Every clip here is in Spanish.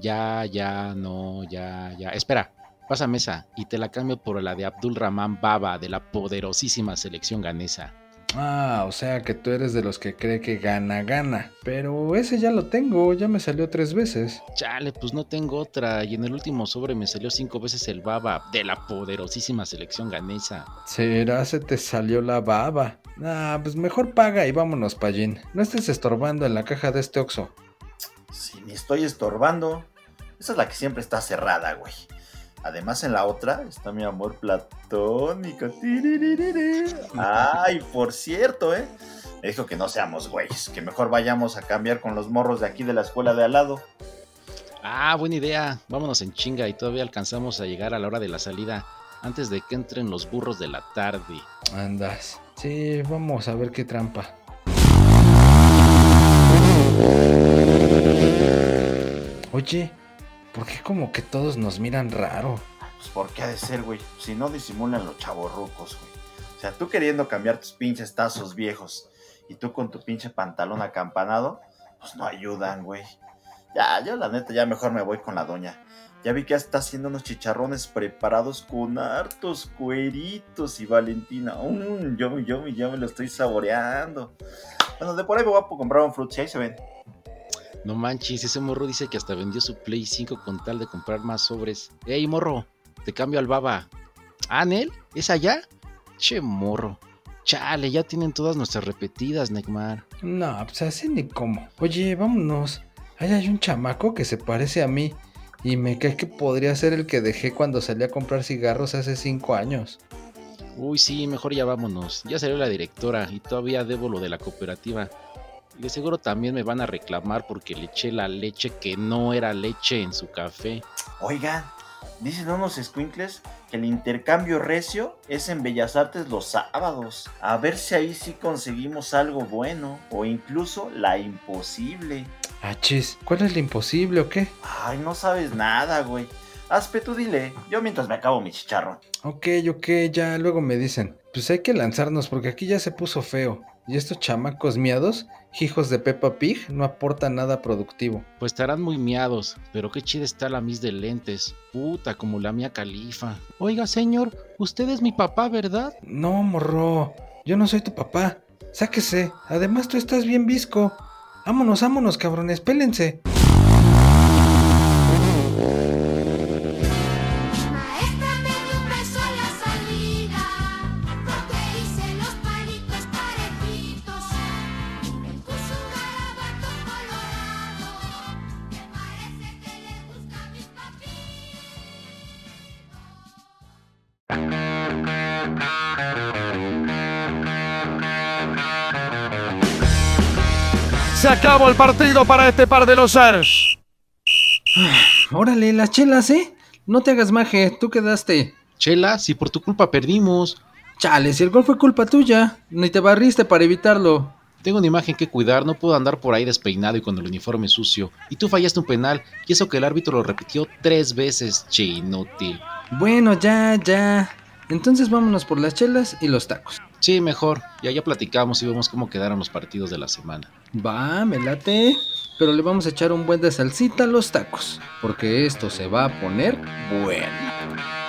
Ya, ya, no, ya, ya. Espera, pasa mesa y te la cambio por la de Abdul Rahman Baba de la poderosísima selección ganesa. Ah, o sea que tú eres de los que cree que gana, gana. Pero ese ya lo tengo, ya me salió tres veces. Chale, pues no tengo otra. Y en el último sobre me salió cinco veces el baba de la poderosísima selección ganesa. ¿Será se te salió la baba? Ah, pues mejor paga y vámonos, Pallín. No estés estorbando en la caja de este Oxo. Si ni estoy estorbando. Esa es la que siempre está cerrada, güey. Además, en la otra está mi amor platónico. Ay, por cierto, ¿eh? Me dijo que no seamos güeyes, que mejor vayamos a cambiar con los morros de aquí de la escuela de al lado. Ah, buena idea. Vámonos en chinga y todavía alcanzamos a llegar a la hora de la salida antes de que entren los burros de la tarde. Andas. Sí, vamos a ver qué trampa. Oye, ¿por qué como que todos nos miran raro? Pues por qué ha de ser, güey. Si no disimulan los chavorrucos, güey. O sea, tú queriendo cambiar tus pinches tazos viejos y tú con tu pinche pantalón acampanado, pues no ayudan, güey. Ya, yo la neta ya mejor me voy con la doña. Ya vi que ya está haciendo unos chicharrones preparados con hartos cueritos y Valentina. Yo, yo, yo me lo estoy saboreando. Bueno, de por ahí me voy a comprar un fruit, si ahí se ven. No manches, ese morro dice que hasta vendió su Play 5 con tal de comprar más sobres. ¡Ey, morro! Te cambio al baba. ¿Ah, Nel? ¿Es allá? Che, morro. Chale, ya tienen todas nuestras repetidas, Neymar. No, pues así ni cómo. Oye, vámonos. Ahí hay un chamaco que se parece a mí. Y me cae que podría ser el que dejé cuando salí a comprar cigarros hace cinco años. Uy, sí, mejor ya vámonos. Ya salió la directora y todavía debo lo de la cooperativa. Y de seguro también me van a reclamar porque le eché la leche que no era leche en su café. Oigan, dicen unos squinkles que el intercambio recio es en Bellas Artes los sábados. A ver si ahí sí conseguimos algo bueno. O incluso la imposible. Ah, chis, ¿cuál es la imposible o qué? Ay, no sabes nada, güey. Aspe, tú dile. Yo mientras me acabo mi chicharrón. Ok, ok, ya luego me dicen. Pues hay que lanzarnos porque aquí ya se puso feo. Y estos chamacos miados, hijos de Peppa Pig, no aportan nada productivo. Pues estarán muy miados, pero qué chida está la mis de lentes. Puta, como la mía califa. Oiga, señor, usted es mi papá, ¿verdad? No, morro. Yo no soy tu papá. Sáquese. Además, tú estás bien visco. Vámonos, vámonos, cabrones, pélense. Se acabó el partido para este par de los Ars. Órale, las chelas, ¿eh? No te hagas maje, tú quedaste. Chela, si por tu culpa perdimos. Chale, si el gol fue culpa tuya, ni te barriste para evitarlo. Tengo una imagen que cuidar, no puedo andar por ahí despeinado y con el uniforme sucio. Y tú fallaste un penal, y eso que el árbitro lo repitió tres veces, che inútil. Bueno, ya, ya. Entonces vámonos por las chelas y los tacos. Sí, mejor. Ya ya platicamos y vemos cómo quedaron los partidos de la semana. Va, me late. Pero le vamos a echar un buen de salsita a los tacos. Porque esto se va a poner bueno.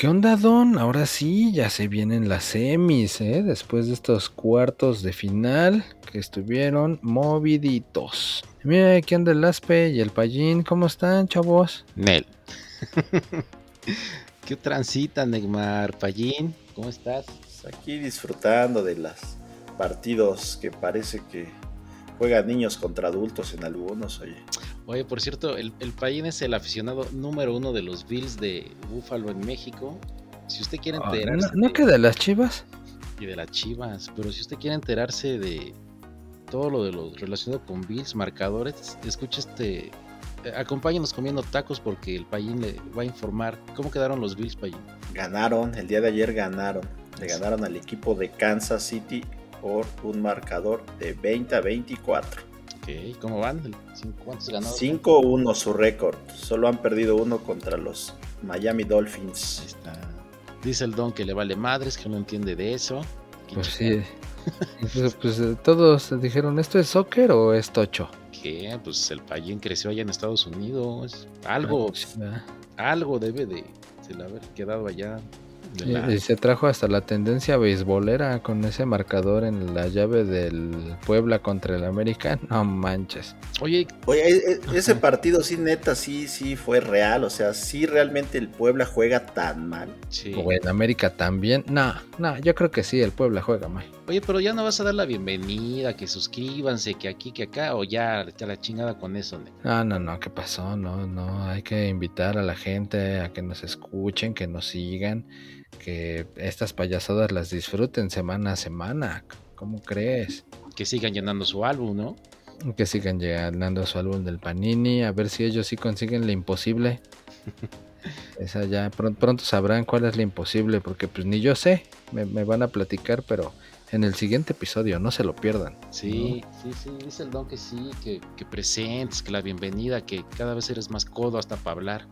¿Qué onda, Don? Ahora sí, ya se vienen las semis, ¿eh? Después de estos cuartos de final que estuvieron moviditos. Mira, aquí anda el Aspe y el Pallín. ¿Cómo están, chavos? Nel. ¿Qué transita, Neymar? Pallín, ¿cómo estás? Pues Aquí disfrutando de los partidos que parece que juegan niños contra adultos en algunos, oye. Oye, por cierto, el, el es el aficionado número uno de los Bills de Buffalo en México. Si usted quiere Ah, enterarse ¿No, no de- queda las chivas? y de las Chivas, pero si usted quiere enterarse de todo lo de lo relacionado con Bills, marcadores, escuche este, eh, acompáñenos comiendo tacos porque el Payín le va a informar cómo quedaron los Bills, Payín. Ganaron, el día de ayer ganaron. Le ganaron al equipo de Kansas City por un marcador de 20 a 24. Ok, ¿cómo van? ¿Cuántos ganados? 5-1 su récord. Solo han perdido uno contra los Miami Ahí Dolphins. está. Dice el Don que le vale madres, que no entiende de eso. Pues sí. Entonces, pues eh, todos dijeron, ¿esto es soccer o es tocho? ¿Qué? Pues el Payén creció allá en Estados Unidos. Algo, Ah, pues, ah. algo debe de, de haber quedado allá. Y, la- y se trajo hasta la tendencia beisbolera con ese marcador en la llave del Puebla contra el América. No manches. Oye, Oye, e- e- ese partido sí, neta, sí, sí fue real. O sea, sí realmente el Puebla juega tan mal. sí. O el América también. No, no, yo creo que sí, el Puebla juega mal. Oye, pero ya no vas a dar la bienvenida, que suscríbanse, que aquí, que acá, o ya está la chingada con eso. ne? Ah, no, no, ¿qué pasó? No, no, hay que invitar a la gente a que nos escuchen, que nos sigan, que estas payasadas las disfruten semana a semana. ¿Cómo crees? Que sigan llenando su álbum, ¿no? Que sigan llegando a su álbum del Panini, a ver si ellos sí consiguen la imposible. Esa ya pron- pronto sabrán cuál es la imposible, porque pues ni yo sé, me, me van a platicar, pero en el siguiente episodio, no se lo pierdan. Sí, sí, sí, dice el don que sí, que, que presentes, que la bienvenida, que cada vez eres más codo hasta para hablar.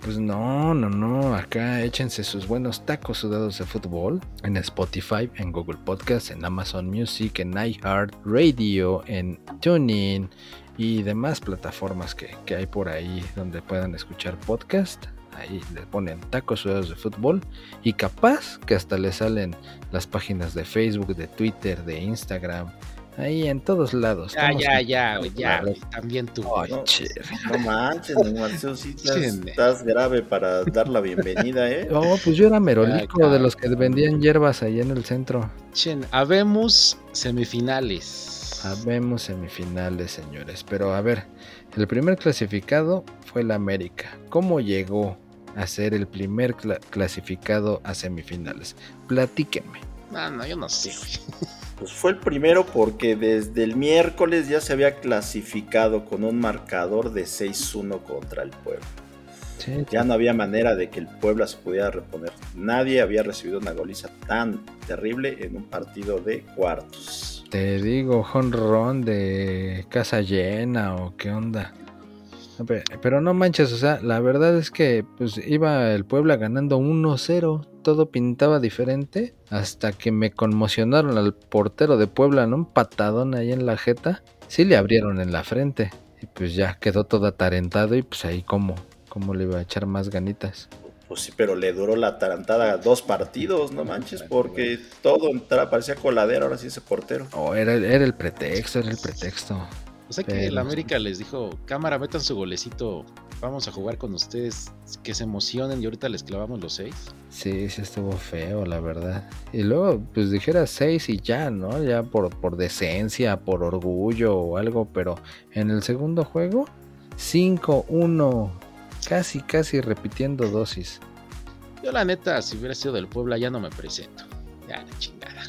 Pues no, no, no. Acá échense sus buenos tacos sudados de fútbol en Spotify, en Google Podcast, en Amazon Music, en iHeart Radio, en TuneIn y demás plataformas que, que hay por ahí donde puedan escuchar podcast. Ahí le ponen tacos sudados de fútbol y capaz que hasta le salen las páginas de Facebook, de Twitter, de Instagram. Ahí en todos lados. Ya, ya, ya, ya, también tú. Ay, No, che. no manches, no manches, sí estás, grave para dar la bienvenida, ¿eh? Oh, pues yo era merolico Ya, de los que vendían hierbas ahí en el centro. Chen, habemos semifinales. Habemos semifinales, señores. Pero a ver, el primer clasificado fue el América. ¿Cómo llegó a ser el primer cla- clasificado a semifinales? Platíquenme. No, no, yo no sé, güey. Pues fue el primero porque desde el miércoles ya se había clasificado con un marcador de 6-1 contra el Puebla. Sí, Ya no había manera de que el Puebla se pudiera reponer. Nadie había recibido una goliza tan terrible en un partido de cuartos. Te digo, jonrón de casa llena o qué onda. Pero no manches, o sea, la verdad es que pues iba el Puebla ganando 1-0, todo pintaba diferente, hasta que me conmocionaron al portero de Puebla, ¿no? Un patadón ahí en la jeta, sí le abrieron en la frente, y pues ya quedó todo atarentado y pues ahí como, como le iba a echar más ganitas. Pues sí, pero le duró la tarantada dos partidos, no manches, porque todo entraba, parecía coladera ahora sí ese portero. Oh, era, era el pretexto, era el pretexto. O sea que Pero- el América les dijo, cámara, metan su golecito, vamos a jugar con ustedes, que se emocionen y ahorita les clavamos los seis. Sí, sí estuvo feo, la verdad. Y luego, pues dijera 6 y ya, ¿no? Ya por, por decencia, por orgullo o algo, pero en el segundo juego, 5-1. Casi, casi repitiendo dosis. Yo la neta, si hubiera sido del Puebla, ya no me presento. Ya, la chingada.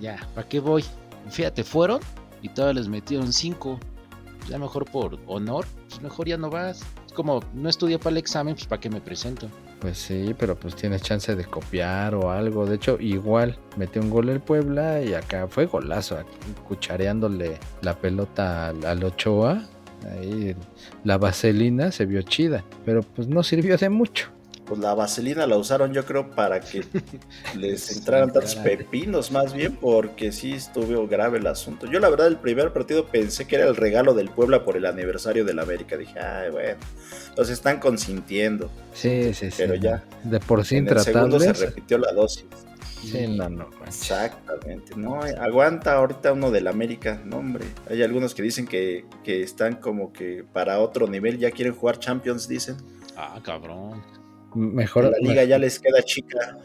Ya, ¿para qué voy? Fíjate, fueron y todavía les metieron cinco. Ya mejor por honor, pues mejor ya no vas. Es como, no estudié para el examen, pues ¿para qué me presento? Pues sí, pero pues tienes chance de copiar o algo. De hecho, igual metió un gol el Puebla y acá fue golazo, cuchareándole la pelota al, al Ochoa. Ahí la vaselina se vio chida, pero pues no sirvió de mucho. Pues la vaselina la usaron yo creo para que les entraran tantos pepinos más bien, porque sí estuvo grave el asunto. Yo la verdad el primer partido pensé que era el regalo del Puebla por el aniversario del América. Dije, ay bueno, los están consintiendo. Sí, sí, sí. Pero ya. De por sí en el segundo se repitió la dosis. Sí, no, no. Exactamente, no, aguanta ahorita uno del América, no hombre, hay algunos que dicen que, que están como que para otro nivel, ya quieren jugar Champions, dicen, Ah, cabrón. Mejor. la liga ya les queda chica,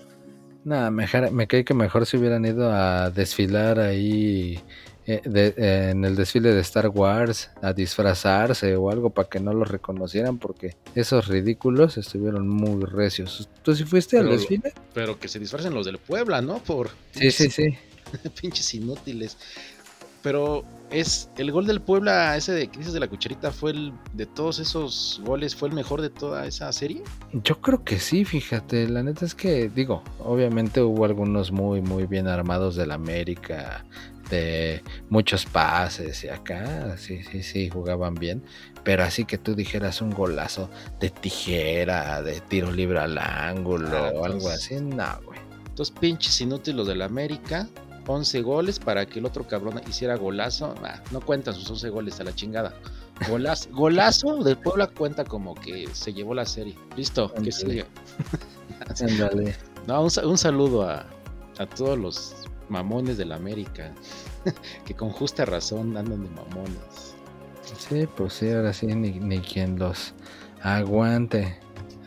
Nah, mejor, me cae que mejor se hubieran ido a desfilar ahí eh, de- eh, en el desfile de Star Wars, a disfrazarse o algo para que no los reconocieran, porque esos ridículos estuvieron muy recios. ¿Tú sí fuiste al Pero- desfile? Pero que se disfracen los del Puebla, ¿no? Por Sí, sí, sí. pinches inútiles. Pero es el gol del Puebla, ese de dices de la cucharita, fue el de todos esos goles, fue el mejor de toda esa serie. Yo creo que sí, fíjate, la neta es que, digo, obviamente hubo algunos muy, muy bien armados del América, de muchos pases y acá, sí, sí, sí, jugaban bien, pero así que tú dijeras un golazo de tijera, de tiro libre al ángulo Ah, o algo pues. así, no, güey. Dos pinches inútiles del América. 11 goles para que el otro cabrón hiciera golazo. No cuentan sus 11 goles a la chingada. Golazo, golazo del Puebla cuenta como que se llevó la serie. Listo, que sigue. No, un, un saludo a, a todos los mamones del América. que con justa razón andan de mamones. Sí, pues sí, ahora sí, ni, ni quien los aguante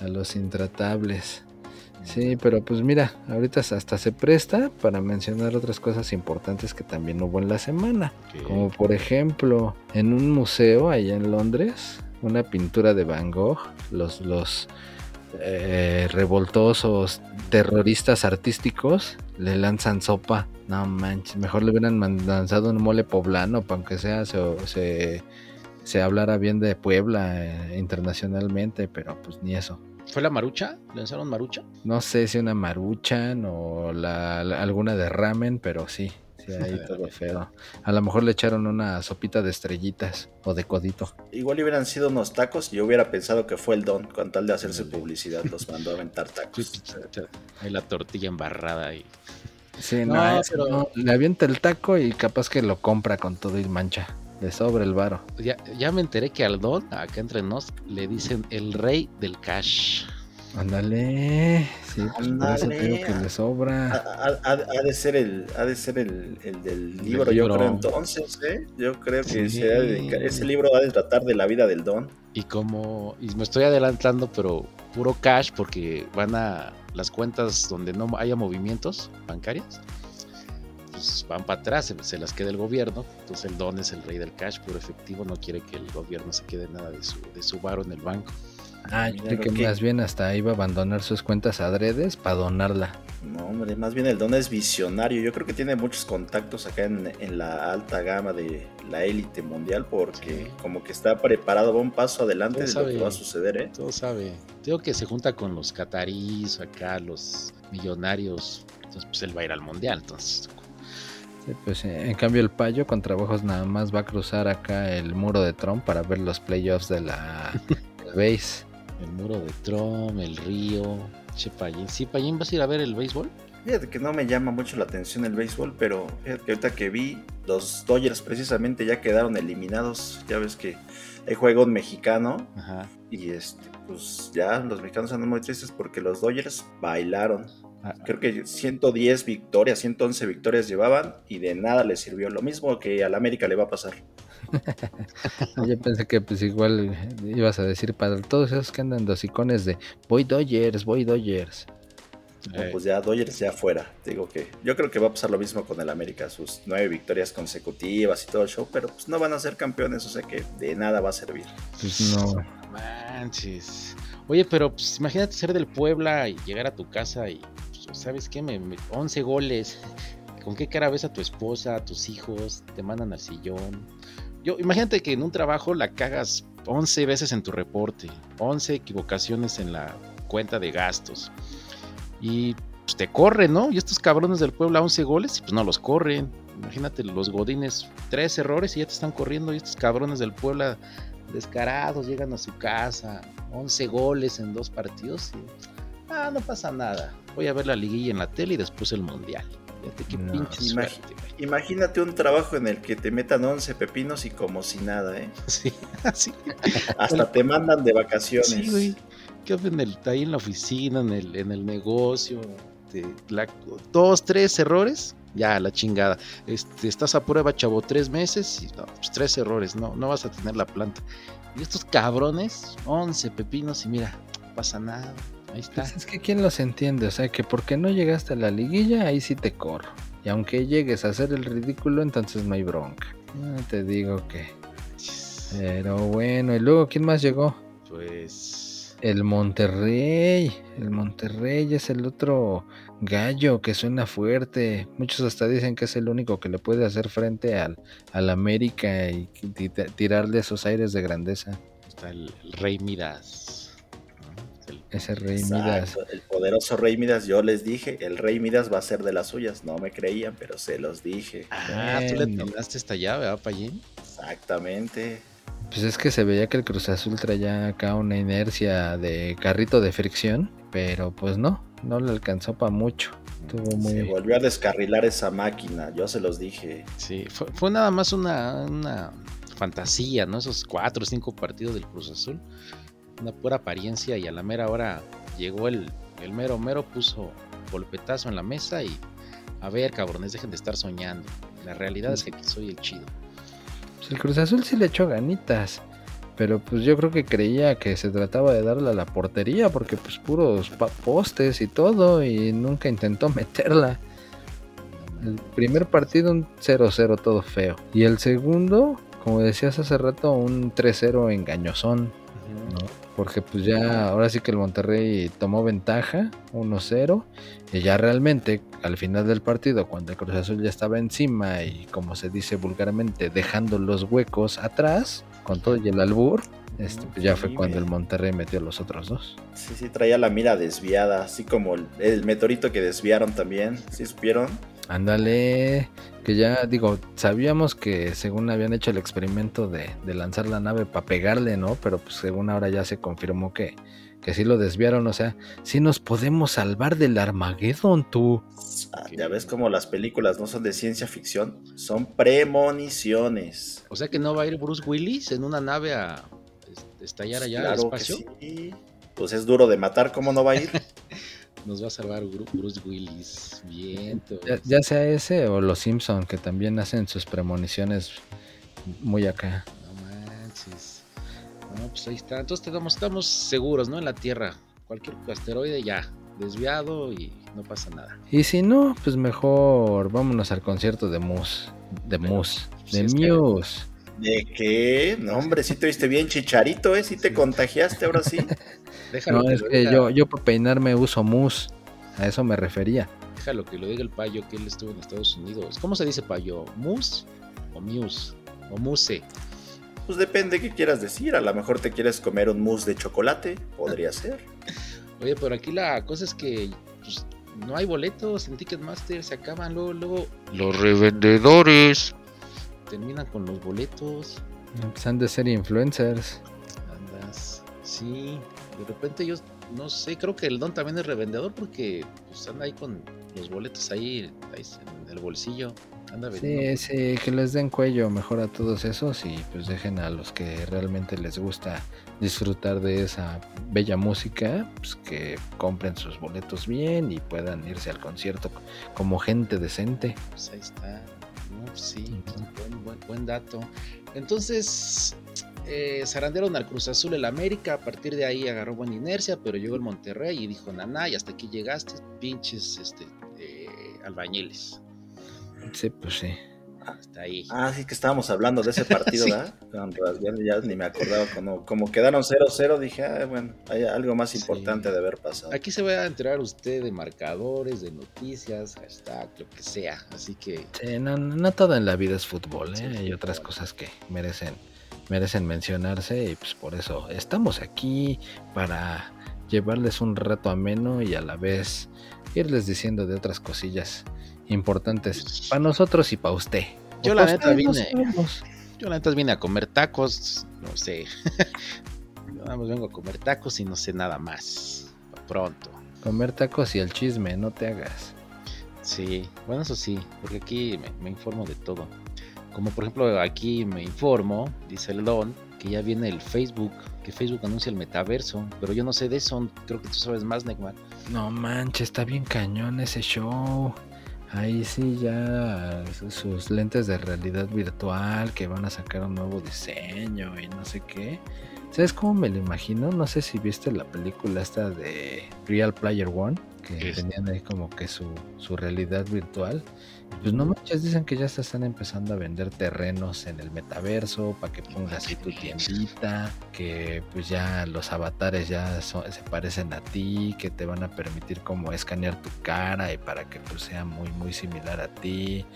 a los intratables. Sí, pero pues mira, ahorita hasta se presta para mencionar otras cosas importantes que también hubo en la semana. Como por ejemplo, en un museo allá en Londres, una pintura de Van Gogh, los, los eh, revoltosos terroristas artísticos le lanzan sopa. No manches, mejor le hubieran lanzado un mole poblano para aunque sea se, se, se hablara bien de Puebla eh, internacionalmente, pero pues ni eso. ¿Fue la Marucha? ¿Lanzaron Marucha? No sé si una maruchan o la, la- alguna de ramen, pero sí, sí, ahí todo feo. A lo mejor le echaron una sopita de estrellitas o de codito. Igual hubieran sido unos tacos, yo hubiera pensado que fue el don, con tal de hacerse Ándale. publicidad, los mandó a aventar tacos. Ahí la tortilla embarrada y Sí, No, pero- no, le avienta el taco y capaz que lo compra con todo y mancha. Le sobra el varo. Ya, ya me enteré que al Don, acá entre nos, le dicen el rey del cash. Ándale. Sí, pues por eso te digo Ándale. que le Ha, sobra. ha- ha- ha de ser el, ha de ser el, el del libro, yo libro. creo entonces, ¿eh? Yo creo que Sí. dedicar- ese libro ha de tratar de la vida del don. Y como, y me estoy adelantando, pero puro cash porque van a las cuentas donde no haya movimientos bancarios, pues van para atrás, se, se las queda el gobierno. Entonces el Don es el rey del cash, puro efectivo, no quiere que el gobierno se quede nada de su, de su varo en el banco. Ah, yo lo que que- más bien hasta iba a abandonar sus cuentas adredes para donarla. No, hombre, más bien el don es visionario. Yo creo que tiene muchos contactos acá en, en la alta gama de la élite mundial porque Sí. como que está preparado, va un paso adelante Todo de lo que sabe. va a suceder, ¿eh? Todo sabe. Tengo que se junta con los catarís, acá los millonarios. Entonces, pues él va a ir al mundial. Entonces, Sí, pues eh, en cambio el payo con trabajos nada más va a cruzar acá el muro de Trump para ver los playoffs de la base. El muro de Trump, el río. Che, Payín. ¿Sí, Payín, vas a ir a ver el béisbol? Fíjate que no me llama mucho la atención el béisbol, pero fíjate que ahorita que vi, los Dodgers precisamente ya quedaron eliminados. Ya ves que hay juego un mexicano Ajá. y este, pues ya los mexicanos andan muy tristes porque los Dodgers bailaron. Ah, Creo que 110 victorias, 111 victorias llevaban y de nada les sirvió. Lo mismo que al América le va a pasar. Yo pensé que pues igual ibas a decir para todos esos que andan dosicones de voy Dodgers, voy Dodgers. No, eh, pues ya Dodgers ya fuera. Digo que yo creo que va a pasar lo mismo con el América, sus nueve victorias consecutivas y todo el show, pero pues no van a ser campeones, o sea que de nada va a servir. Pues no. manches. Oye, pero pues, imagínate ser del Puebla y llegar a tu casa y, pues, ¿sabes qué? Me, me- 11 goles. ¿Con qué cara ves a tu esposa, a tus hijos? Te mandan al sillón. Yo, imagínate que en un trabajo la cagas 11 veces en tu reporte, 11 equivocaciones en la cuenta de gastos. Y pues, te corren, ¿no? Y estos cabrones del Puebla 11 goles pues no los corren. Imagínate los godines, tres errores y ya te están corriendo. Y estos cabrones del Puebla descarados llegan a su casa, 11 goles en dos partidos. Y, ah, no pasa nada. Voy a ver la liguilla en la tele y después el mundial. Fíjate qué No, pinche imagi- suerte, güey. Imagínate un trabajo en el que te metan 11 pepinos y como si nada, ¿eh? Sí, así. Hasta te mandan de vacaciones. Sí, güey. ¿Qué hacen el- ahí en la oficina, en el, en el negocio? Te- la- dos, tres errores, ya, la chingada. Este, estás a prueba, chavo, tres meses y no, pues, tres errores, no, no vas a tener la planta. Y estos cabrones, 11 pepinos y mira, no pasa nada. Ahí está. Pues es que quién los entiende, o sea que porque no llegaste a la liguilla, ahí sí te corro. Y aunque llegues a hacer el ridículo, entonces no hay bronca. No te digo que. Pero bueno, y luego ¿quién más llegó? Pues. El Monterrey. El Monterrey es el otro gallo que suena fuerte. Muchos hasta dicen que es el único que le puede hacer frente al, al América y ti- tirarle esos aires de grandeza. Está el, el Rey Midas. El- Ese Rey Exacto, Midas. El poderoso Rey Midas, yo les dije, el Rey Midas va a ser de las suyas. No me creían, pero se los dije. Ah, tú le atinaste esta llave, ¿verdad, Payín? Exactamente. Pues es que se veía que el Cruz Azul traía acá una inercia de carrito de fricción, pero pues no, no le alcanzó para mucho. Estuvo Se muy... volvió a descarrilar esa máquina, yo se los dije. Sí, fue, fue nada más una, una fantasía, ¿no? Esos cuatro o cinco partidos del Cruz Azul. Una pura apariencia y a la mera hora llegó el, el mero mero, puso golpetazo en la mesa y a ver, cabrones, dejen de estar soñando. La realidad es que aquí soy el chido. Pues el Cruz Azul sí le echó ganitas. Pero pues yo creo que creía que se trataba de darle a la portería porque pues puros postes y todo y nunca intentó meterla. El primer partido un 0-0 todo feo. Y el segundo, como decías hace rato, un 3-0 engañosón. ¿No? Porque pues ya ahora sí que el Monterrey tomó ventaja 1-0 y ya realmente al final del partido cuando el Cruz Azul ya estaba encima y como se dice vulgarmente dejando los huecos atrás con todo y el albur este, pues ya fue cuando el Monterrey metió los otros dos. Sí, sí, traía la mira desviada, así como el, el meteorito que desviaron también. ¿Sí supieron? Ándale, que ya digo, sabíamos que según habían hecho el experimento de, de lanzar la nave para pegarle, ¿no? Pero pues según ahora ya se confirmó que, que sí lo desviaron, o sea, sí nos podemos salvar del Armageddon, tú. Ah. Ya ves como las películas no son de ciencia ficción, son premoniciones. O sea que no va a ir Bruce Willis en una nave a este, estallar allá al Claro que espacio. sí. Pues es duro de matar, ¿cómo no va a ir? Nos va a salvar Bruce Willis. Bien, Ya, ya sea ese o los Simpson que también hacen sus premoniciones muy acá. No manches. No, pues ahí está. Entonces estamos, estamos seguros, ¿no? En la Tierra. Cualquier asteroide ya. Desviado y no pasa nada. Y si no, pues mejor vámonos al concierto de Muse. De Bueno, Muse. pues De Muse. ¿De qué? No, hombre, sí te viste bien chicharito, ¿eh? Sí te contagiaste ahora sí. Déjalo, No, es que diga, yo, yo para peinarme uso Muse. A eso me refería. déjalo que lo diga el payo que él estuvo en Estados Unidos. ¿Cómo se dice payo? ¿Mus o Muse? ¿O Muse? Pues depende qué quieras decir. A lo mejor te quieres comer un mousse de chocolate, podría ser. Oye, pero aquí la cosa es que pues, no hay boletos en Ticketmaster, se acaban luego, luego los revendedores terminan con los boletos. Pues han de ser influencers. Andas, sí, de repente yo no sé, creo que el Don también es revendedor porque pues anda ahí con los boletos ahí, ahí en el bolsillo, anda vendiendo. Sí, sí, que les den cuello mejor a todos esos y pues dejen a los que realmente les gusta disfrutar de esa bella música, pues que compren sus boletos bien y puedan irse al concierto como gente decente. Pues ahí está. Sí, buen dato. Entonces, eh, zarandearon al Cruz Azul el América. A partir de ahí agarró buena inercia, pero llegó el Monterrey y dijo: Naná, y hasta aquí llegaste, pinches este, eh, albañiles. Sí, pues sí. Hasta ahí. Ah, sí que estábamos hablando de ese partido, Sí. ¿verdad? Ya, ya ni me acordaba. Como, como quedaron 0-0, dije, ah, bueno, hay algo más Sí. importante de haber pasado. Aquí se va a enterar usted de marcadores, de noticias, hashtag, lo que sea. Así que, Sí, no, no- todo en la vida es fútbol, ¿eh? Sí, Hay otras cosas que merecen, merecen mencionarse y pues por eso estamos aquí para llevarles un rato ameno y a la vez irles diciendo de otras cosillas importantes para nosotros y para usted. Yo la neta vine- yo la neta vine a comer tacos, no sé. Yo nada más vengo a comer tacos y no sé nada más. Pronto. Comer tacos y el chisme, no te hagas. Sí, bueno, eso sí, porque aquí me, me informo de todo. Como por ejemplo, aquí me informo, dice el Don, que ya viene el Facebook, que Facebook anuncia el metaverso, pero yo no sé de eso, creo que tú sabes más, Neymar. No manches, está bien cañón ese show. Ahí sí ya su- sus lentes de realidad virtual que van a sacar un nuevo diseño y no sé qué. ¿Sabes cómo me lo imagino? No sé si viste la película esta de Real Player One, que tenían ahí como que su, su realidad virtual. Pues no manches, dicen que ya se están empezando a vender terrenos en el metaverso para que pongas ahí tu tiendita, que pues ya los avatares ya se parecen a ti, que te van a permitir como escanear tu cara y para que pues sea muy muy similar a ti.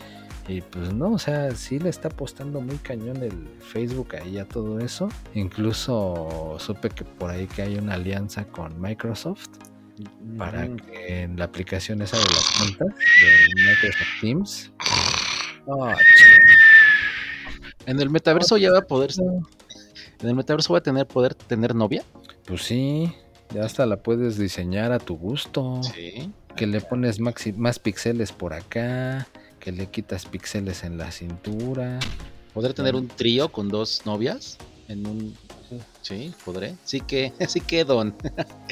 Y pues no, o sea, sí le está apostando muy cañón el Facebook ahí a todo eso. Incluso supe que por ahí que hay una alianza con Microsoft para que en la aplicación esa de las cuentas de Microsoft Teams. Ah, En el metaverso ya va a poder, no. en el metaverso va a tener poder tener novia. Pues sí, ya hasta la puedes diseñar a tu gusto. Sí. que le pones maxi- más píxeles por acá, que le quitas píxeles en la cintura. ¿Podré tener un trío con dos novias? En un. Sí, podré. Sí que, sí que, Don.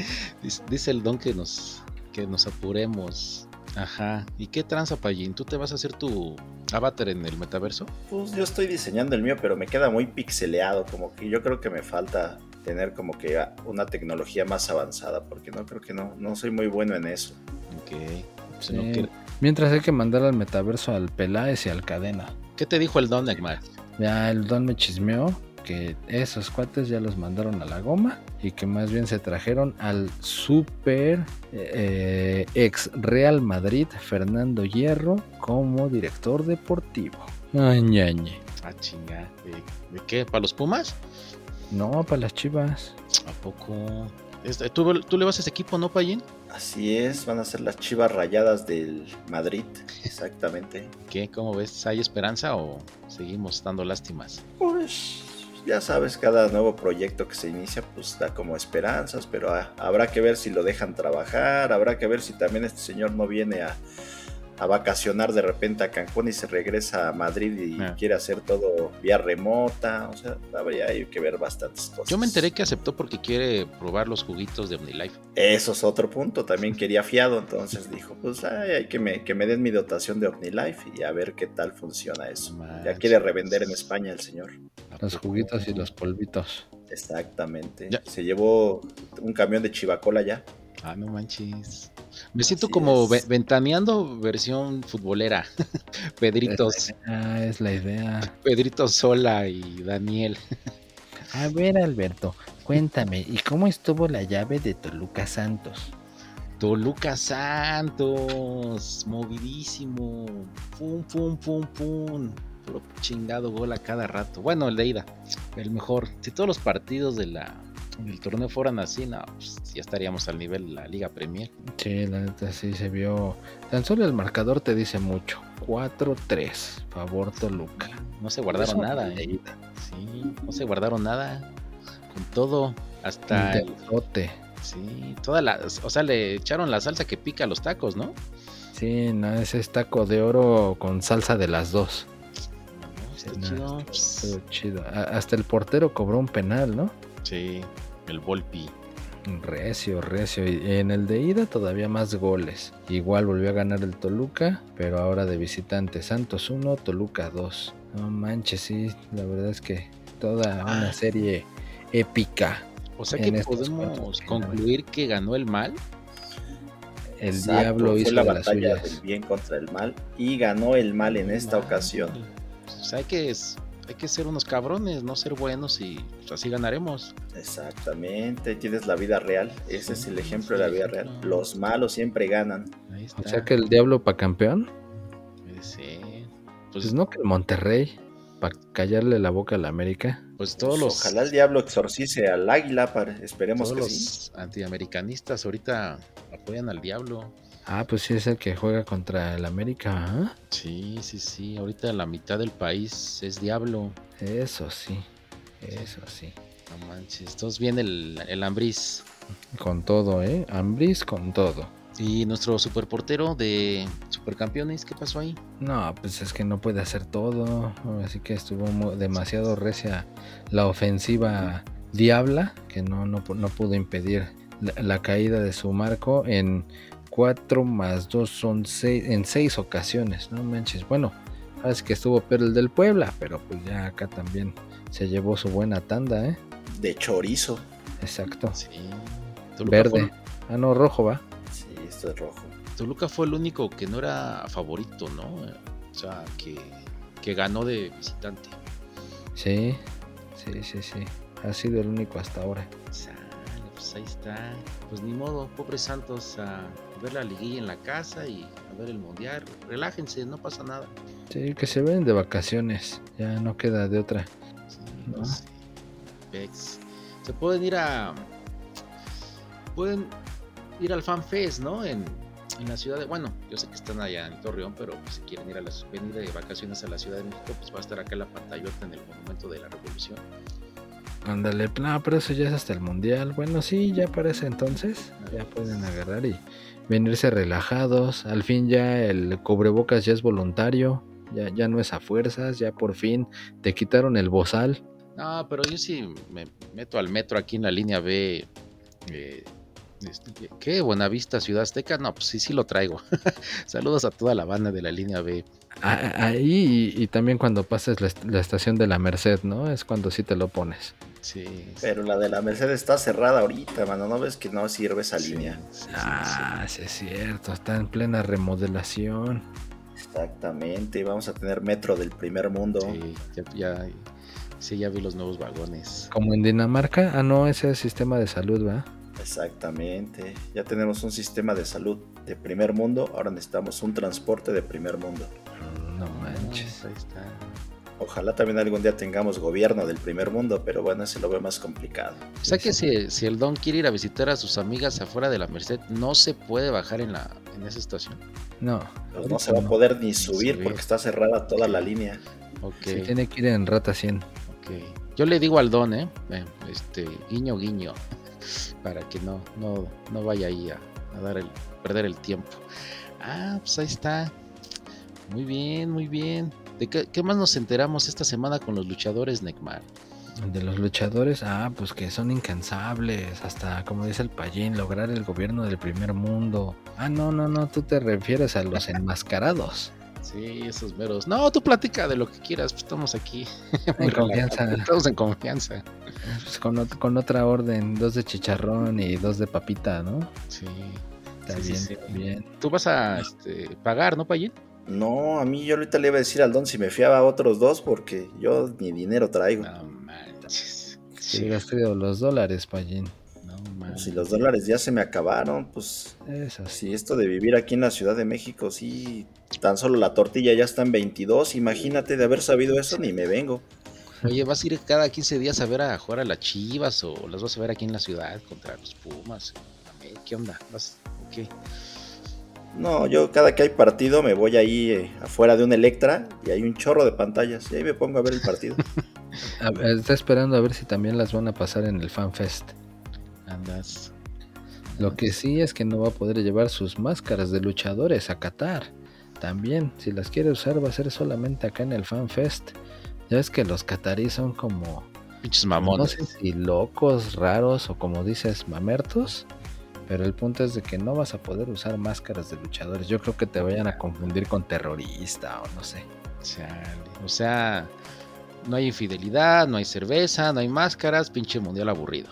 dice, el Don que nos, que nos apuremos. Ajá. ¿Y qué tranza, Pallín? ¿Tú te vas a hacer tu avatar en el metaverso? Pues yo estoy diseñando el mío, pero me queda muy pixeleado, como que yo creo que me falta tener como que una tecnología más avanzada, porque no creo que no, no soy muy bueno en eso. Ok. Pues Sí. no quiere- Mientras hay que mandar al metaverso al Peláez y al Cadena. ¿Qué te dijo el Don, Egmar? Ya el Don me chismeó que esos cuates ya los mandaron a la goma y que más bien se trajeron al super eh, ex Real Madrid Fernando Hierro como director deportivo. Ay, ñañe. Ah, chinga. ¿De, de qué? ¿Para los Pumas? No, para las chivas. ¿A poco? Este, ¿Tú, tú le vas a ese equipo, no, Pallín? Así es, van a ser las chivas rayadas del Madrid, exactamente. ¿Qué? ¿Cómo ves? ¿Hay esperanza o seguimos dando lástimas? Pues ya sabes, cada nuevo proyecto que se inicia pues da como esperanzas, pero ah, habrá que ver si lo dejan trabajar, habrá que ver si también este señor no viene a, a vacacionar de repente a Cancún y se regresa a Madrid y Ah. quiere hacer todo vía remota, o sea, habría hay que ver bastantes cosas. Yo me enteré que aceptó porque quiere probar los juguitos de OmniLife. Eso es otro punto, también quería fiado, entonces dijo, pues ay, hay que me, que me den mi dotación de OmniLife y a ver qué tal funciona eso. Ya quiere revender en España el señor. ¿A Los juguitos y los polvitos. Exactamente. Ya. Se llevó un camión de chivacola ya. Ah, no manches. Me siento Así como ve- ventaneando versión futbolera. Pedritos, Ah, es la idea. Pedrito Sola y Daniel. A ver, Alberto, cuéntame, ¿y cómo estuvo la llave de Toluca Santos? Toluca Santos, movidísimo. Pum, pum, pum, pum. Puro chingado gol a cada rato. Bueno, el de ida, el mejor. Si todos los partidos de la, del torneo fueran así, no, pues ya estaríamos al nivel de la Liga Premier. Sí, la neta sí se vio. Tan solo el marcador te dice mucho. 4-3, favor Toluca. No se guardaron Eso, nada, ¿eh? Sí, no se guardaron nada. Con todo, hasta el- azote. Sí, toda la, o sea, le echaron la salsa que pica a los tacos, ¿no? Sí, no, ese es taco de oro con salsa de las dos. Está no, chido. Chido. A- hasta el portero cobró un penal, ¿no? Sí, el Volpi. Recio, recio. Y en el de ida todavía más goles. Igual volvió a ganar el Toluca, pero ahora de visitante. Santos 1, Toluca 2. No manches, sí, la verdad es que toda una serie épica. O sea que podemos concluir que ganó el mal. El Exacto, diablo fue hizo la de las batalla suyas. del bien contra el mal y ganó el mal en esta Mal. ocasión. O sea, hay que, hay que ser unos cabrones, no ser buenos y pues, así ganaremos. Exactamente, tienes la vida real. Ese es el Sí, ejemplo sí, de la vida real. Los malos siempre ganan. Ahí está. O sea que el diablo para campeón. Pues, Pues, no que el Monterrey, para callarle la boca a la América. pues todos Pues los, Ojalá el diablo exorcice al águila, para, esperemos todos que sí. los antiamericanistas ahorita apoyan al diablo. Ah, pues sí es el que juega contra el América. ¿ah? Sí, sí, sí. Ahorita la mitad del país es diablo. Eso sí, eso sí. No manches. Entonces viene el, el Ambriz. Con todo, ¿eh? Ambris con todo. Y nuestro superportero de supercampeones, ¿qué pasó ahí? No, pues es que no puede hacer todo. Así que estuvo demasiado recia la ofensiva Diabla, que no, no, no pudo impedir la, la caída de su marco en 4 más 2 son 6 en 6 ocasiones. No manches. Bueno, sabes que estuvo peor el del Puebla, pero pues ya acá también se llevó su buena tanda, ¿eh? De chorizo. Exacto. Sí. Toluca Verde. Fue, Ah, no, rojo va. Sí, esto es rojo. Toluca fue el único que no era favorito, ¿no? O sea, que, que ganó de visitante. Sí, sí, sí, sí. Ha sido el único hasta ahora. Sale, pues ahí está. Pues ni modo, pobres Santos, a ver la liguilla en la casa y a ver el mundial. Relájense, no pasa nada. Sí, que se ven de vacaciones. Ya no queda de otra. Sí, ¿No? no sé. Pex. Se pueden ir a. Pueden ir al FanFest, ¿no? En, en la ciudad de. Bueno, yo sé que están allá en Torreón, pero pues, si quieren ir a las, venir de vacaciones a la Ciudad de México, pues va a estar acá la pantallota en el Monumento de la Revolución. Ándale, no, pero eso ya es hasta el mundial. Bueno, sí, ya para ese entonces ya pueden agarrar y venirse relajados. Al fin ya el cubrebocas ya es voluntario, ya, ya no es a fuerzas, ya por fin te quitaron el bozal. No, pero yo sí me meto al metro aquí en la línea B. eh, este, ¿Qué? Buenavista, Ciudad Azteca. No, pues sí, sí lo traigo. Saludos a toda la banda de la línea B. Ah, Ahí y, y también cuando pases la estación de la Merced, ¿no? Es cuando sí te lo pones. Sí. sí, Pero la de la Merced está cerrada ahorita, mano. ¿No ves que no sirve esa sí, línea? sí, sí, Ah, sí es cierto, está en plena remodelación. Exactamente. Vamos a tener metro del primer mundo. sí, ya, ya, sí, ya vi los nuevos vagones. Como en Dinamarca, ah, no, ese es sistema de salud, ¿va? Exactamente. Ya tenemos un sistema de salud de primer mundo. Ahora necesitamos un transporte de primer mundo. No manches. Ahí está. Ojalá también algún día tengamos gobierno del primer mundo, pero bueno, ese lo veo más complicado. O sea que si, si el Don quiere ir a visitar a sus amigas afuera de la Merced, no se puede bajar en la en esa estación. No, Pues no se va a poder ni subir subir. porque está cerrada toda la línea. Ok, sí tiene que ir en Rata 100. ok. Yo le digo al Don, ¿eh? Eh, Este, guiño, guiño. Para que no, no, no vaya ahí a, a dar el, perder el tiempo. Ah, pues ahí está. Muy bien, muy bien. ¿De qué, qué más nos enteramos esta semana con los luchadores, Necmar? De los luchadores, ah, pues que son incansables, hasta como dice el Payín, lograr el gobierno del primer mundo. Ah, no, no, no, tú te refieres a los enmascarados. Sí, esos meros. No, tú platica de lo que quieras, pues estamos aquí. En confianza, Estamos en confianza. pues con, ot- con otra orden, dos de chicharrón y dos de papita, ¿no? Sí. Está Sí, bien. Tú vas a este, pagar, ¿no, Payín? No, a mí yo ahorita le iba a decir al don si me fiaba a otros dos porque yo ni dinero traigo. No manches. Sí, gasté los dólares, Payín. No manches. Si los dólares ya se me acabaron, pues Eso si esto de vivir aquí en la Ciudad de México, sí, tan solo la tortilla ya está en 22, imagínate de haber sabido eso, ni me vengo. Oye, ¿vas a ir cada 15 días a ver a jugar a las Chivas o las vas a ver aquí en la ciudad contra los Pumas? ¿Qué onda? ¿Vas? ¿Qué? No, yo cada que hay partido me voy ahí eh, afuera de un Electra y hay un chorro de pantallas y ahí me pongo a ver el partido. A ver, está esperando a ver si también las van a pasar en el FanFest. Andas. Lo que sí es que no va a poder llevar sus máscaras de luchadores a Qatar. También, si las quiere usar, va a ser solamente acá en el FanFest. Ya es que los qataríes son como, Pinches no mamones. sé si locos, raros o como dices, mamertos. Pero el punto es de que no vas a poder usar máscaras de luchadores. Yo creo que te vayan a confundir con terrorista o no sé. Chale. O sea, no hay infidelidad, no hay cerveza, no hay máscaras, pinche mundial aburrido.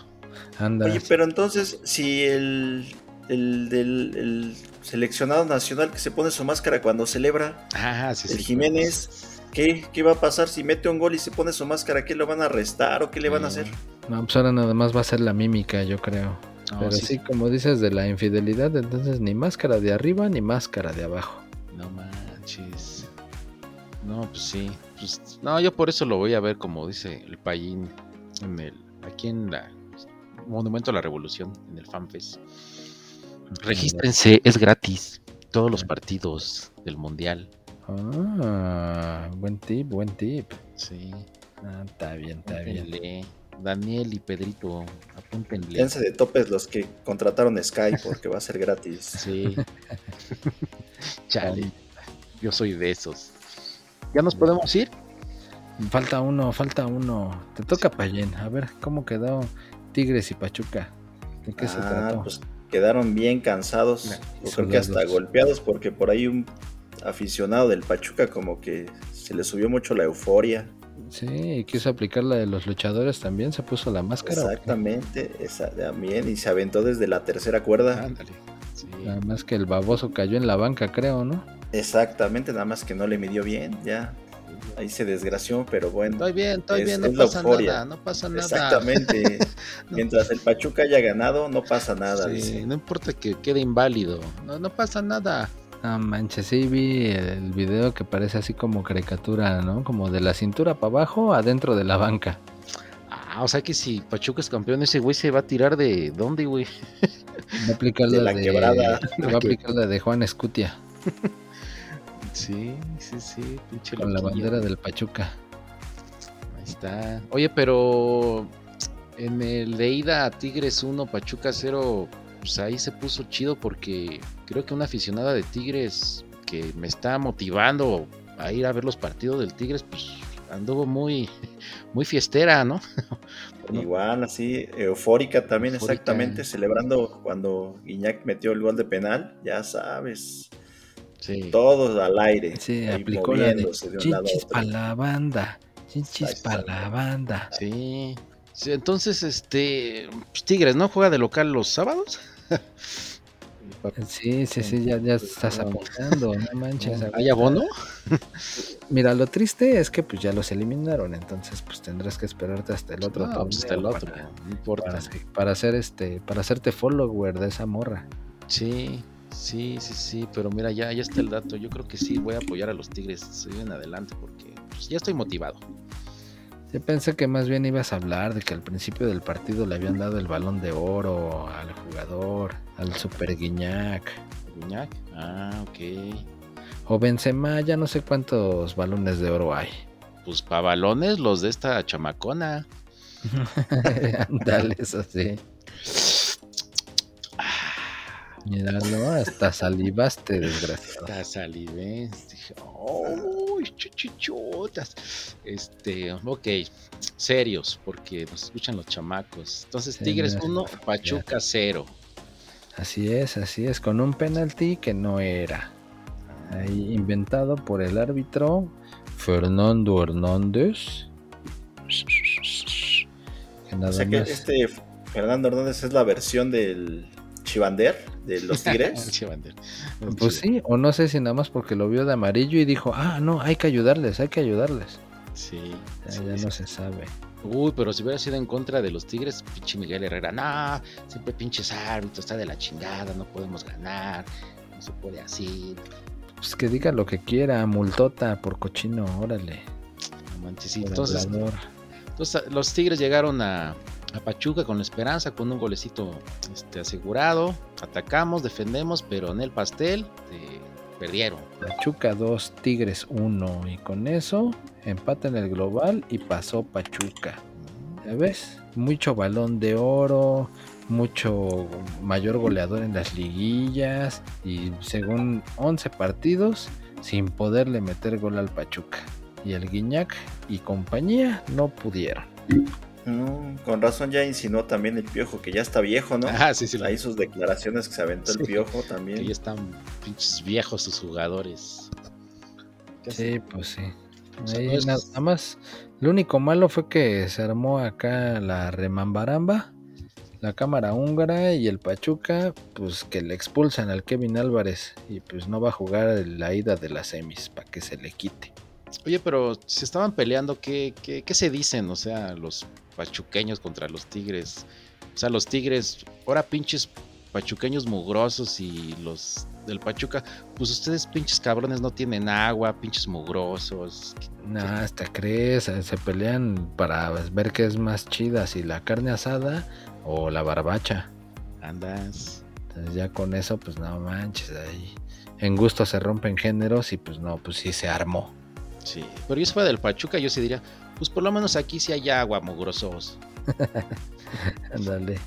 Anda. Oye, pero entonces, si el, el del el seleccionado nacional que se pone su máscara cuando celebra, Ah, sí, el sí. Jiménez, ¿qué, ¿qué va a pasar si mete un gol y se pone su máscara? ¿Qué lo van a arrestar o qué le van a hacer? No, pues ahora nada más va a ser la mímica, yo creo. No, Pero sí, sí, como dices de la infidelidad, entonces ni máscara de arriba ni máscara de abajo. No manches. No, pues sí. Pues, no, yo por eso lo voy a ver como dice el Payín en el, aquí en la Monumento a la Revolución, en el FanFest. Regístrense, es gratis. Todos los partidos del Mundial. Ah, buen tip, buen tip. Sí. Ah, está bien, está bien. Daniel y Pedrito, apúntenle. Dense de topes los que contrataron Sky porque va a ser gratis. Sí. Chale. Yo soy de esos. ¿Ya nos podemos ir? Falta uno, falta uno. Te toca Payén. A ver, ¿cómo quedó Tigres y Pachuca? ¿De qué se Ah, trató? pues quedaron bien cansados, Nah, yo creo que hasta golpeados porque por ahí un aficionado del Pachuca como que se le subió mucho la euforia. Sí, quiso aplicar la de los luchadores también. Se puso la máscara. Exactamente, esa también y se aventó desde la tercera cuerda. Ándale. Sí. Nada más que el baboso cayó en la banca, creo, ¿no? Exactamente, nada más que no le midió bien, ya ahí se desgració, pero bueno. Estoy bien, estoy Es- bien, no pasa euforia. nada, no pasa nada. Exactamente. No. Mientras el Pachuca haya ganado, no pasa nada. Sí, dice. no importa que quede inválido, no, no pasa nada. No manches, sí vi el video que parece así como caricatura, ¿no? Como de la cintura para abajo, adentro de la banca. Ah, o sea que si Pachuca es campeón, ese güey se va a tirar de dónde, güey. Va a aplicar De la de, quebrada. va a aplicar la de Juan Escutia Sí, sí, sí, pinche con la bandera del Pachuca. Ahí está. Oye, pero En el de ida a Tigres 1, Pachuca 0, pues ahí se puso chido porque creo que una aficionada de Tigres que me está motivando a ir a ver los partidos del Tigres, pues anduvo muy, muy fiestera, ¿no? Igual, así, eufórica también, Eufórica. exactamente, celebrando cuando Guiñac metió el gol de penal, ya sabes, Sí. todos al aire. Sí, aplicó la de de un lado a chichis otro. para la banda. Chichis para la banda. Sí. Sí, entonces, este, pues, Tigres, ¿no? Juega de local los sábados. Sí, sí, sí, ya, ya estás apuntando, no manches. ¿Hay abono? Mira, lo triste es que pues ya los eliminaron, entonces pues tendrás que esperarte hasta el otro No, pues, hasta el otro, para, no importa. para, hacer- para hacer este, para hacerte follower de esa morra. Sí, sí, sí, sí, pero mira, ya, ya está el dato. Yo creo que sí voy a apoyar a los Tigres seguir en adelante porque pues, ya estoy motivado. Yo pensé que más bien ibas a hablar de que al principio del partido le habían dado el balón de oro al jugador, al Super Guiñac. Guiñac, ah, ok. O Benzema, ya no sé cuántos balones de oro hay. Pues pa' balones los de esta chamacona. Dale, eso sí. Míralo, hasta salivaste, desgraciado. Hasta salivé. Dije, ¡oh! chuchuchotas! Este, ok, serios, porque nos escuchan los chamacos. Entonces, Sí, Tigres mira, 1, Pachuca 0. Así es, así es, con un penalti que no era. Ahí inventado por el árbitro Fernando Hernández. Que nada O sea que más- este Fernando Hernández es la versión del Chivander, de los Tigres. Pues sí, o no sé si nada más porque lo vio de amarillo y dijo, ah, no, hay que ayudarles, hay que ayudarles. Sí, Ya, sí, ya sí. no se sabe. Uy, pero si hubiera sido en contra de los Tigres, pinche Miguel Herrera, no, siempre pinches árbitros, está de la chingada, no podemos ganar, no se puede así. Pues que diga lo que quiera, multota por cochino, órale. No manches, sí. Entonces, entonces, los Tigres llegaron a, a Pachuca con la esperanza, con un golecito este, asegurado. Atacamos, defendemos, pero en el pastel eh, perdieron. Pachuca 2, Tigres 1. Y con eso empatan el global y pasó Pachuca. ¿Ya ves? Mucho balón de oro, mucho mayor goleador en las liguillas y según 11 partidos sin poderle meter gol al Pachuca. Y el Guiñac y compañía no pudieron. Mm, con razón ya insinuó también el piojo, que ya está viejo, ¿no? Ah, sí, sí, Ahí sus declaraciones que se aventó Sí. el piojo que también. ya están pinches viejos sus jugadores. Sí, pues sí. O sea, Ahí no es- na- nada más, lo único malo fue que se armó acá la remambaramba, la cámara húngara y el Pachuca, pues que le expulsan al Kevin Álvarez y pues no va a jugar la ida de las semis para que se le quite. Oye, pero si estaban peleando, ¿qué, qué, qué se dicen? O sea, los pachuqueños contra los tigres. O sea, los tigres, ahora pinches pachuqueños mugrosos y los del Pachuca, pues ustedes pinches cabrones no tienen agua, pinches mugrosos. Nah, hasta crees, se se pelean para ver qué es más chida, si la carne asada o la barbacha. Andas. Entonces ya con eso, pues no manches, ahí en gusto se rompen géneros y pues no, pues sí se armó. Sí. Pero yo si fuera del Pachuca, yo sí diría, pues por lo menos aquí sí hay agua, mugrosos. Ándale. Sí.